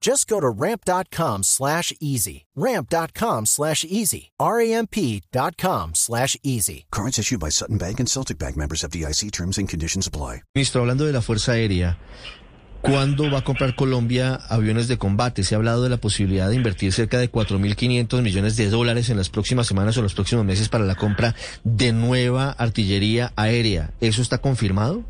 Just go to ramp.com slash easy. Ramp.com slash easy. R-A-M-P.com slash easy. Cards issued by Sutton Bank and Celtic Bank members of DIC terms and conditions apply. Ministro, hablando de la Fuerza Aérea, ¿cuándo va a comprar Colombia aviones de combate? Se ha hablado de la posibilidad de invertir cerca de 4.500 millones de dólares en las próximas semanas o los próximos meses para la compra de nueva artillería aérea. ¿Eso está confirmado?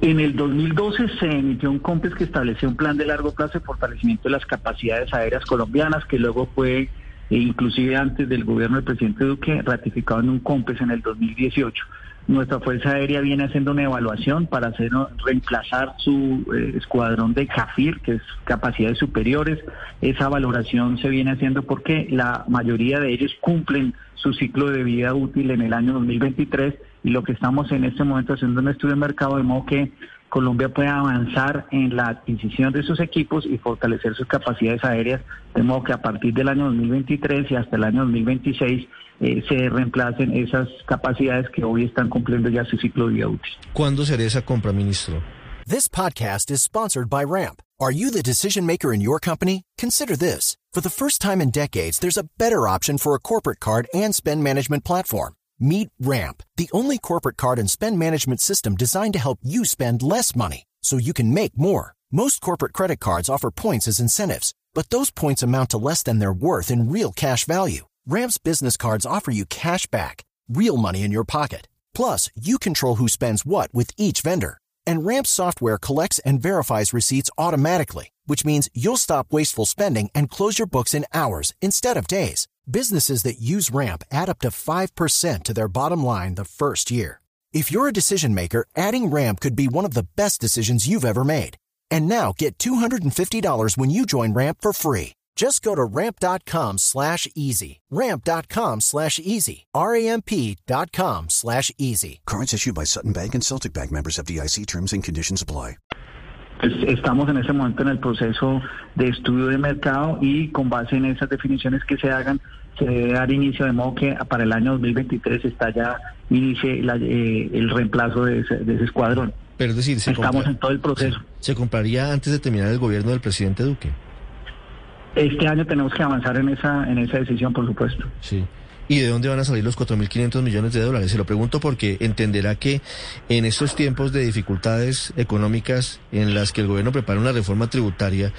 En el 2012 se emitió un COMPES que establecía un plan de largo plazo de fortalecimiento de las capacidades aéreas colombianas, que luego fue, eh, inclusive antes del gobierno del presidente Duque, ratificado en un COMPES en el 2018. Nuestra Fuerza Aérea viene haciendo una evaluación para hacer, reemplazar su eh, escuadrón de CAFIR, que es capacidades superiores. Esa valoración se viene haciendo porque la mayoría de ellos cumplen su ciclo de vida útil en el año 2023 y lo que estamos en este momento haciendo un estudio de mercado de modo que Colombia pueda avanzar en la adquisición de sus equipos y fortalecer sus capacidades aéreas, de modo que a partir del año 2023 y hasta el año 2026 eh, se reemplacen esas capacidades que hoy están cumpliendo ya su ciclo de vida útil. ¿Cuándo será esa compra, ministro? This podcast is sponsored by Ramp. Are you the decision maker in your company? Consider this. For the first time in decades, there's a better option for a corporate card and spend management platform. Meet Ramp, the only corporate card and spend management system designed to help you spend less money so you can make more. Most corporate credit cards offer points as incentives, but those points amount to less than their worth in real cash value. Ramp's business cards offer you cash back, real money in your pocket. Plus, you control who spends what with each vendor. And Ramp's software collects and verifies receipts automatically, which means you'll stop wasteful spending and close your books in hours instead of days. Businesses that use Ramp add up to 5% to their bottom line the first year. If you're a decision maker, adding Ramp could be one of the best decisions you've ever made. And now get $250 when you join Ramp for free. Just go to ramp.com slash easy. Ramp.com slash easy. R-A-M-P.com slash easy. Cards issued by Sutton Bank and Celtic Bank members of DIC terms and conditions apply. Pues, estamos en ese momento en el proceso de estudio de mercado y con base en esas definiciones que se hagan, se debe dar inicio de modo que para el año 2023 está ya inicie la, eh, el reemplazo de ese, de ese, escuadrón. Pero es decir, se estamos compra, en todo el proceso. ¿Se compraría antes de terminar el gobierno del presidente Duque? Este año tenemos que avanzar en esa en esa decisión, por supuesto. Sí. ¿Y de dónde van a salir los 4.500 millones de dólares? Se lo pregunto porque entenderá que en estos tiempos de dificultades económicas en las que el gobierno prepara una reforma tributaria,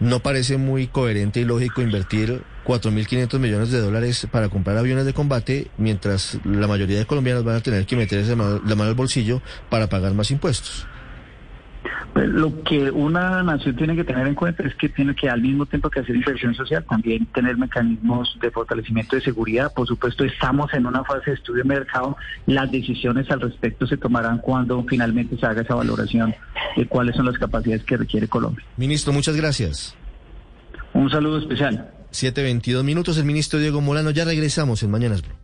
no parece muy coherente y lógico invertir 4.500 millones de dólares para comprar aviones de combate, mientras la mayoría de colombianos van a tener que meter la mano al bolsillo para pagar más impuestos. Pues lo que una nación tiene que tener en cuenta es que tiene que al mismo tiempo que hacer inversión social, también tener mecanismos de fortalecimiento de seguridad. Por supuesto, estamos en una fase de estudio de mercado. Las decisiones al respecto se tomarán cuando finalmente se haga esa valoración de cuáles son las capacidades que requiere Colombia. Ministro, muchas gracias. Un saludo especial. 7.22 minutos, el ministro Diego Molano. Ya regresamos en Mañanas Blue.